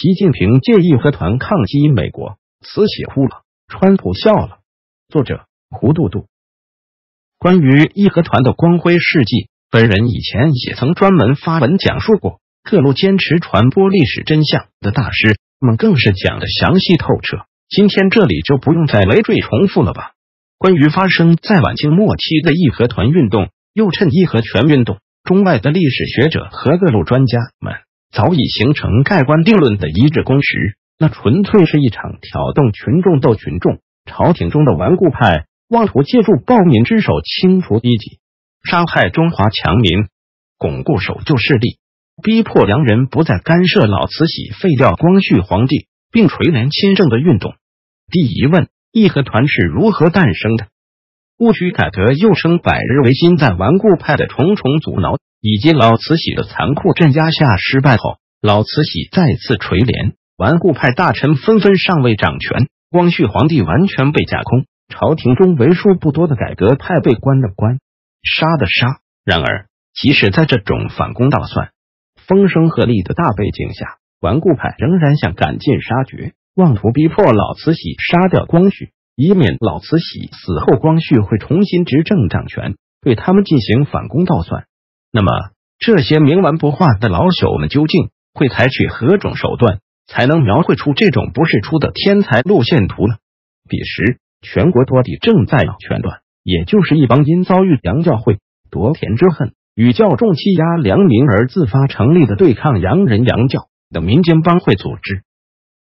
习近平借义和团抗击美国，慈禧哭了，川普笑了。作者：胡杜杜。关于义和团的光辉事迹，本人以前也曾专门发文讲述过。各路坚持传播历史真相的大师们更是讲的详细透彻。今天这里就不用再累赘重复了吧。关于发生在晚清末期的义和团运动，又称义和拳运动，中外的历史学者和各路专家们早已形成盖棺定论的一致共识。那纯粹是一场挑动群众斗群众，朝廷中的顽固派妄图借助暴民之手清除异己，杀害中华强民，巩固守旧势力，逼迫洋人不再干涉老慈禧废掉光绪皇帝并垂帘亲政的运动。第一问。义和团是如何诞生的？戊戌改革又称百日维新，在顽固派的重重阻挠以及老慈禧的残酷镇压下失败后，老慈禧再次垂帘，顽固派大臣纷纷上位掌权，光绪皇帝完全被架空，朝廷中为数不多的改革派被关的关，杀的杀。然而，即使在这种反攻倒算、风声鹤唳的大背景下，顽固派仍然想赶尽杀绝。妄图逼迫老慈禧杀掉光绪，以免老慈禧死后光绪会重新执政掌权，对他们进行反攻倒算。那么，这些冥顽不化的老朽们究竟会采取何种手段，才能描绘出这种不世出的天才路线图呢？彼时，全国多地正在闹权乱，也就是一帮因遭遇洋教会夺田之恨与教众欺压良民而自发成立的对抗洋人洋教的民间帮会组织。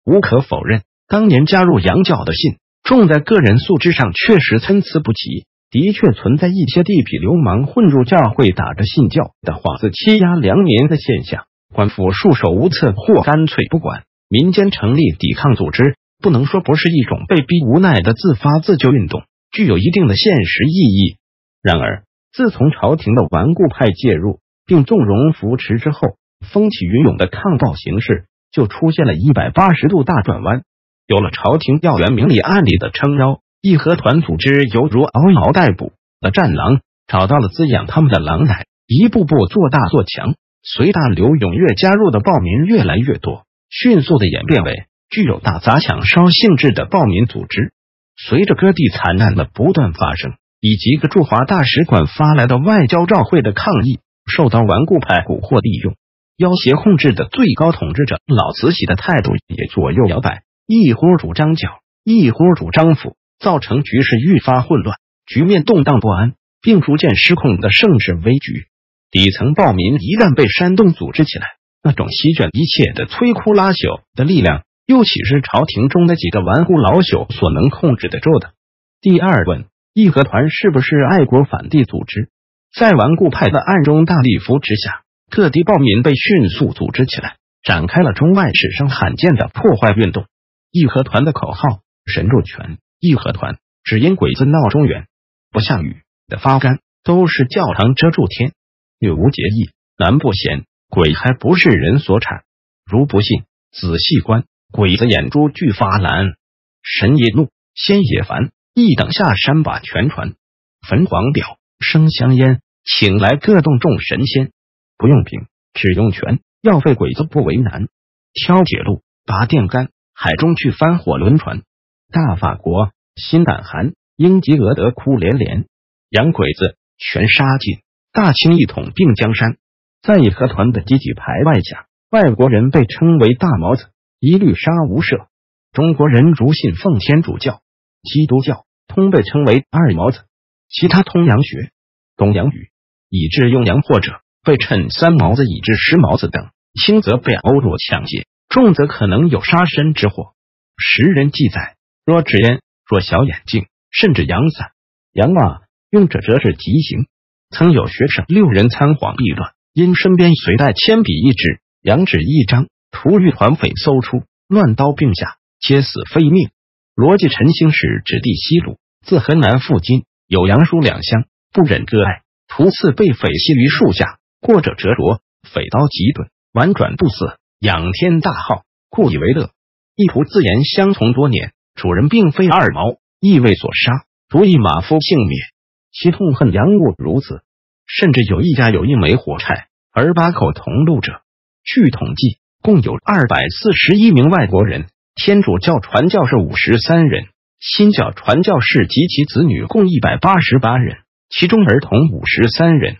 无可否认，当年加入洋教的信众在个人素质上确实参差不齐，的确存在一些地痞流氓混入教会，打着信教的幌子欺压良民的现象。官府束手无策或干脆不管，民间成立抵抗组织，不能说不是一种被逼无奈的自发自救运动，具有一定的现实意义。然而，自从朝廷的顽固派介入并纵容扶持之后，风起云涌的抗暴形势。就出现了一百八十度大转弯，有了朝廷调员明里暗里的撑腰，义和团组织犹如嗷嗷待哺的战狼，找到了滋养他们的狼奶，一步步做大做强。随大流踊跃加入的暴民越来越多，迅速的演变为具有大砸抢烧性质的暴民组织。随着各地惨案的不断发生，以及驻华大使馆发来的外交照会的抗议，受到顽固派蛊惑利用。要挟控制的最高统治者老慈禧的态度也左右摇摆，一呼主张剿，一呼主张抚，造成局势愈发混乱，局面动荡不安，并逐渐失控的盛世危局。底层暴民一旦被煽动组织起来，那种席卷一切的摧枯拉朽的力量，又岂是朝廷中的几个顽固老朽所能控制得住的？第二问：义和团是不是爱国反帝组织？在顽固派的暗中大力扶持下。各地暴民被迅速组织起来，展开了中外史上罕见的破坏运动。义和团的口号“神助拳”，义和团只因鬼子闹中原，不下雨的发干都是教堂遮住天，女无节义，男不贤，鬼还不是人所产。如不信，仔细观，鬼子眼珠俱发蓝，神也怒，仙也烦，一等下山把全传，焚黄表，生香烟，请来各洞众神仙。不用兵，只用权，要废鬼子不为难。挑铁路，拔电杆，海中去翻火轮船。大法国心胆寒，英吉俄德哭连连。洋鬼子全杀尽，大清一统并江山。在义和团的积极排外下，外国人被称为大毛子，一律杀无赦。中国人如信奉天主教、基督教，通被称为二毛子。其他通洋学、懂洋语，以致用洋或者。被称三毛子以至十毛子等，轻则被殴弱抢劫，重则可能有杀身之祸。时人记载，若纸烟，若小眼镜，甚至阳伞、阳袜，用者则是极刑。曾有学生六人仓皇避乱，因身边随带铅笔一支、羊纸一张，突遇团匪搜出，乱刀并下，皆死非命。罗辑陈兴时指地西鲁，自河南赴津，有杨叔两乡，不忍割爱，徒次被匪系于树下。过者折罗，匪刀急钝，婉转不死，仰天大号，故以为乐。一仆自言相从多年，主人并非二毛，亦未所杀，足以马夫幸免。其痛恨洋物如此，甚至有一家有一枚火柴，而八口同路者。据统计，共有二百四十一名外国人，天主教传教士五十三人，新教传教士及其子女共一百八十八人，其中儿童五十三人。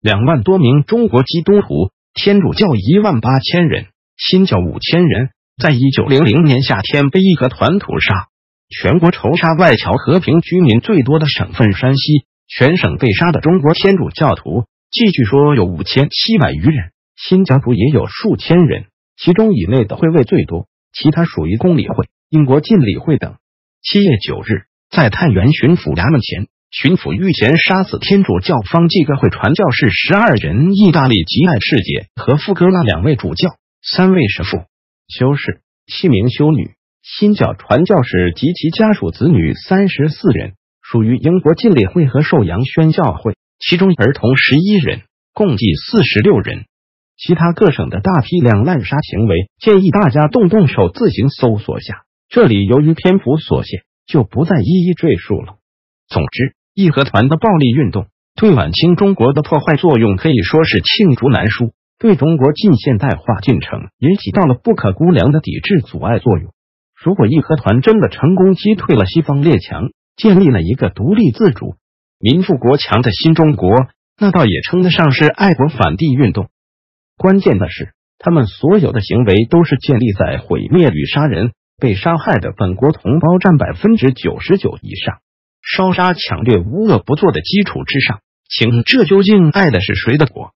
两万多名中国基督徒，天主教一万八千人，新教五千人，在一九零零年夏天被义和团屠杀。全国仇杀外侨和平居民最多的省份山西，全省被杀的中国天主教徒，据说有五千七百余人，新教徒也有数千人，其中以内的会位最多，其他属于公理会、英国禁礼会等。七月九日，在太原巡抚衙门前，巡抚御前杀死天主教方济各会传教士十二人，意大利吉爱世姐和富哥拉两位主教，三位神父、修士，七名修女。新教传教士及其家属子女三十四人，属于英国浸礼会和寿阳宣教会，其中儿童十一人，共计四十六人。其他各省的大批量滥杀行为，建议大家动动手自行搜索下。这里由于篇幅所限，就不再一一赘述了。总之，义和团的暴力运动对晚清中国的破坏作用可以说是罄竹难书，对中国近现代化进程也起到了不可估量的抵制阻碍作用。如果义和团真的成功击退了西方列强，建立了一个独立自主、民富国强的新中国，那倒也称得上是爱国反帝运动。关键的是，他们所有的行为都是建立在毁灭与杀人，被杀害的本国同胞占百分之九十九以上，烧杀抢掠、无恶不作的基础之上，请这究竟爱的是谁的国，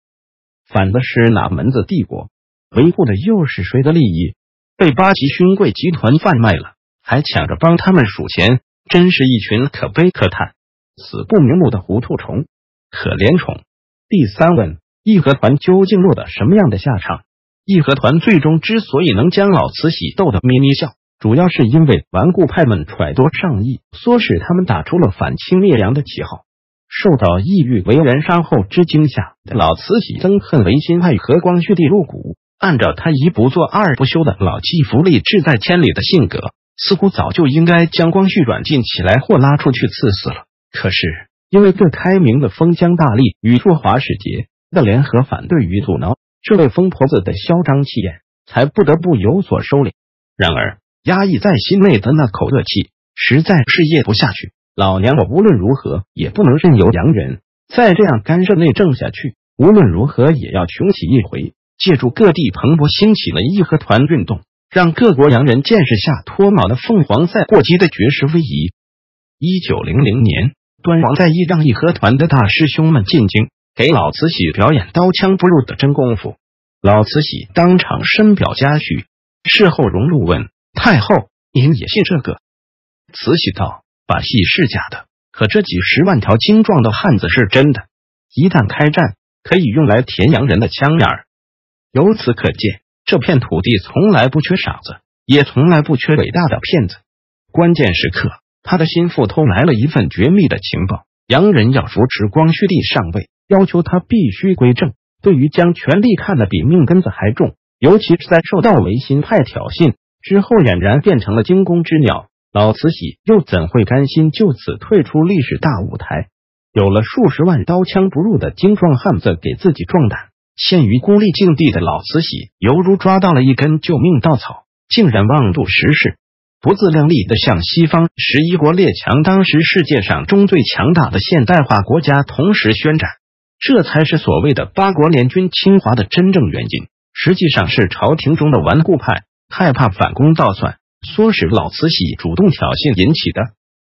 反的是哪门子帝国，维护的又是谁的利益？被八旗勋贵集团贩卖了，还抢着帮他们数钱，真是一群可悲可叹、死不瞑目的糊涂虫、可怜虫。第三问：义和团究竟落得什么样的下场？义和团最终之所以能将老慈禧逗得咪咪笑，主要是因为顽固派们揣度上意，唆使他们打出了反清灭洋的旗号。受到意欲为人杀后之惊吓，老慈禧憎恨维新派和光绪帝入骨。按照他一不做二不休的老骥伏枥志在千里的性格，似乎早就应该将光绪软禁起来或拉出去赐死了。可是因为这开明的封疆大吏与驻华使节的联合反对与阻挠，这位疯婆子的嚣张气焰才不得不有所收敛。然而压抑在心内的那口恶气实在是咽不下去。老娘我无论如何也不能任由洋人再这样干涉内政下去，无论如何也要穷起一回。借助各地蓬勃兴起的义和团运动，让各国洋人见识下脱毛的凤凰赛过激的绝世威仪。一九零零年，端王在义让义和团的大师兄们进京，给老慈禧表演刀枪不入的真功夫。老慈禧当场深表嘉许。事后，荣禄问太后：“您也信这个？”慈禧道：“把戏是假的，可这几十万条精壮的汉子是真的。一旦开战，可以用来填洋人的枪眼儿。”由此可见，这片土地从来不缺傻子，也从来不缺伟大的骗子。关键时刻，他的心腹偷来了一份绝密的情报：洋人要扶持光绪帝上位，要求他必须归正。对于将权力看得比命根子还重，尤其是在受到维新派挑衅之后，俨然变成了惊弓之鸟。老慈禧又怎会甘心就此退出历史大舞台？有了数十万刀枪不入的精壮汉子给自己壮胆。陷于孤立境地的老慈禧，犹如抓到了一根救命稻草，竟然妄度时势，不自量力的向西方十一国列强，当时世界上中最强大的现代化国家同时宣战，这才是所谓的八国联军侵华的真正原因。实际上是朝廷中的顽固派害怕反攻倒算，唆使老慈禧主动挑衅引起的。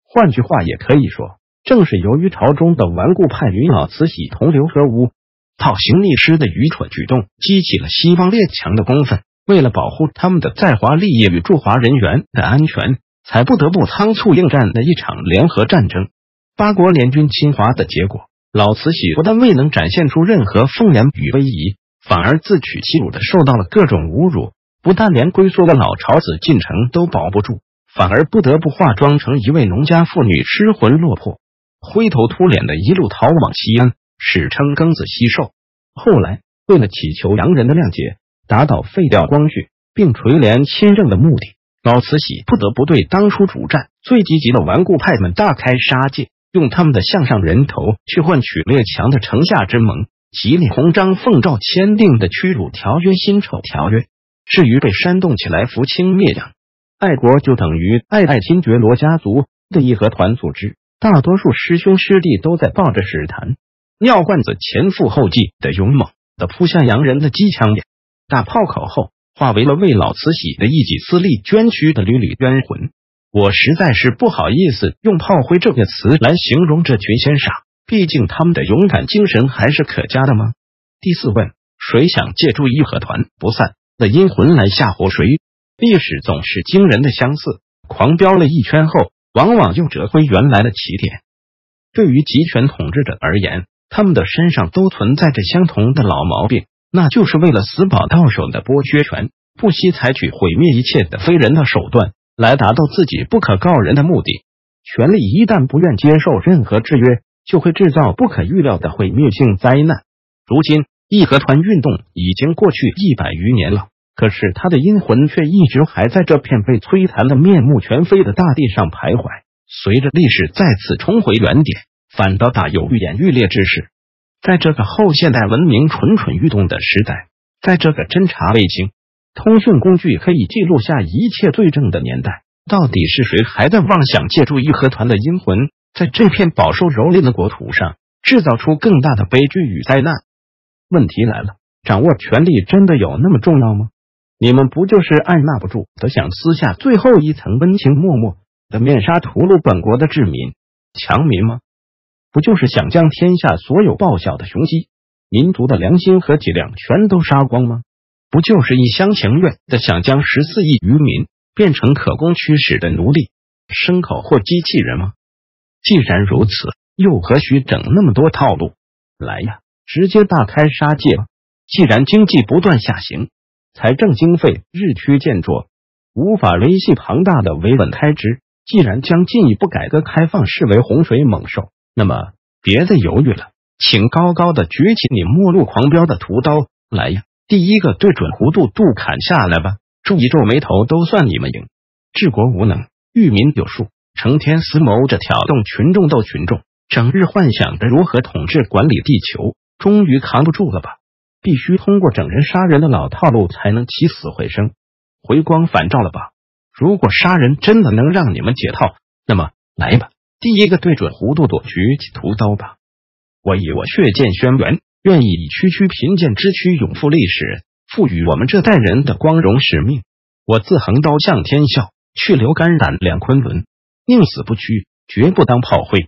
换句话也可以说，正是由于朝中的顽固派与老慈禧同流合污。倒行逆施的愚蠢举动，激起了西方列强的公愤。为了保护他们的在华利益与驻华人员的安全，才不得不仓促应战的一场联合战争。八国联军侵华的结果，老慈禧不但未能展现出任何凤颜与威仪，反而自取其辱的受到了各种侮辱。不但连龟缩的老巢子进城都保不住，反而不得不化妆成一位农家妇女，失魂落魄、灰头土脸的一路逃往西安。史称庚子西狩。后来，为了祈求洋人的谅解，打倒废掉光绪，并垂帘亲政的目的，老慈禧不得不对当初主战最积极的顽固派们大开杀戒，用他们的项上人头去换取列强的城下之盟，极力红章奉诏签订的屈辱条约、辛丑条约。至于被煽动起来扶清灭洋，爱国就等于爱爱新觉罗家族的义和团组织，大多数师兄师弟都在抱着史坛尿罐子前赴后继的勇猛的扑向洋人的机枪眼，大炮口后化为了为老慈禧的一己私利捐躯的屡屡冤魂。我实在是不好意思用炮灰这个词来形容这群先傻，毕竟他们的勇敢精神还是可嘉的吗？第四问，谁想借助义和团不散的阴魂来吓唬谁？历史总是惊人的相似，狂飙了一圈后，往往又折回原来的起点。对于集权统治者而言，他们的身上都存在着相同的老毛病，那就是为了死保到手的剥削权，不惜采取毁灭一切的非人的手段。来达到自己不可告人的目的。权力一旦不愿接受任何制约，就会制造不可预料的毁灭性灾难。如今义和团运动已经过去一百余年了，可是他的阴魂却一直还在这片被摧残的面目全非的大地上徘徊。随着历史再次重回原点，反倒大有愈演愈烈之势。在这个后现代文明蠢蠢欲动的时代，在这个侦察卫星。通讯工具可以记录下一切罪证的年代，到底是谁还在妄想借助义和团的阴魂，在这片饱受蹂躏的国土上制造出更大的悲剧与灾难？问题来了，掌握权力真的有那么重要吗？你们不就是按捺不住的想撕下最后一层温情脉脉的面纱，屠戮本国的治民强民吗？不就是想将天下所有报效的雄鸡、民族的良心和脊梁全都杀光吗？不就是一厢情愿的想将十四亿渔民变成可供驱使的奴隶、牲口或机器人吗？既然如此，又何须整那么多套路？来呀，直接大开杀戒吧！既然经济不断下行，财政经费日趋健壮，无法维系庞大的维稳开支，既然将进一步改革开放视为洪水猛兽，那么别再犹豫了，请高高的举起你末路狂飙的屠刀来呀！第一个对准弧度度砍下来吧！皱一皱眉头，都算你们赢。治国无能，育民有术，成天思谋着挑动群众斗群众，整日幻想着如何统治管理地球，终于扛不住了吧？必须通过整人杀人的老套路才能起死回生，回光返照了吧？如果杀人真的能让你们解套，那么来吧！第一个对准弧度，举起屠刀吧！我以我血溅轩辕。愿意以区区贫贱之躯永负历史，赋予我们这代人的光荣使命。我自横刀向天笑，去留肝胆两昆仑，宁死不屈，绝不当炮灰。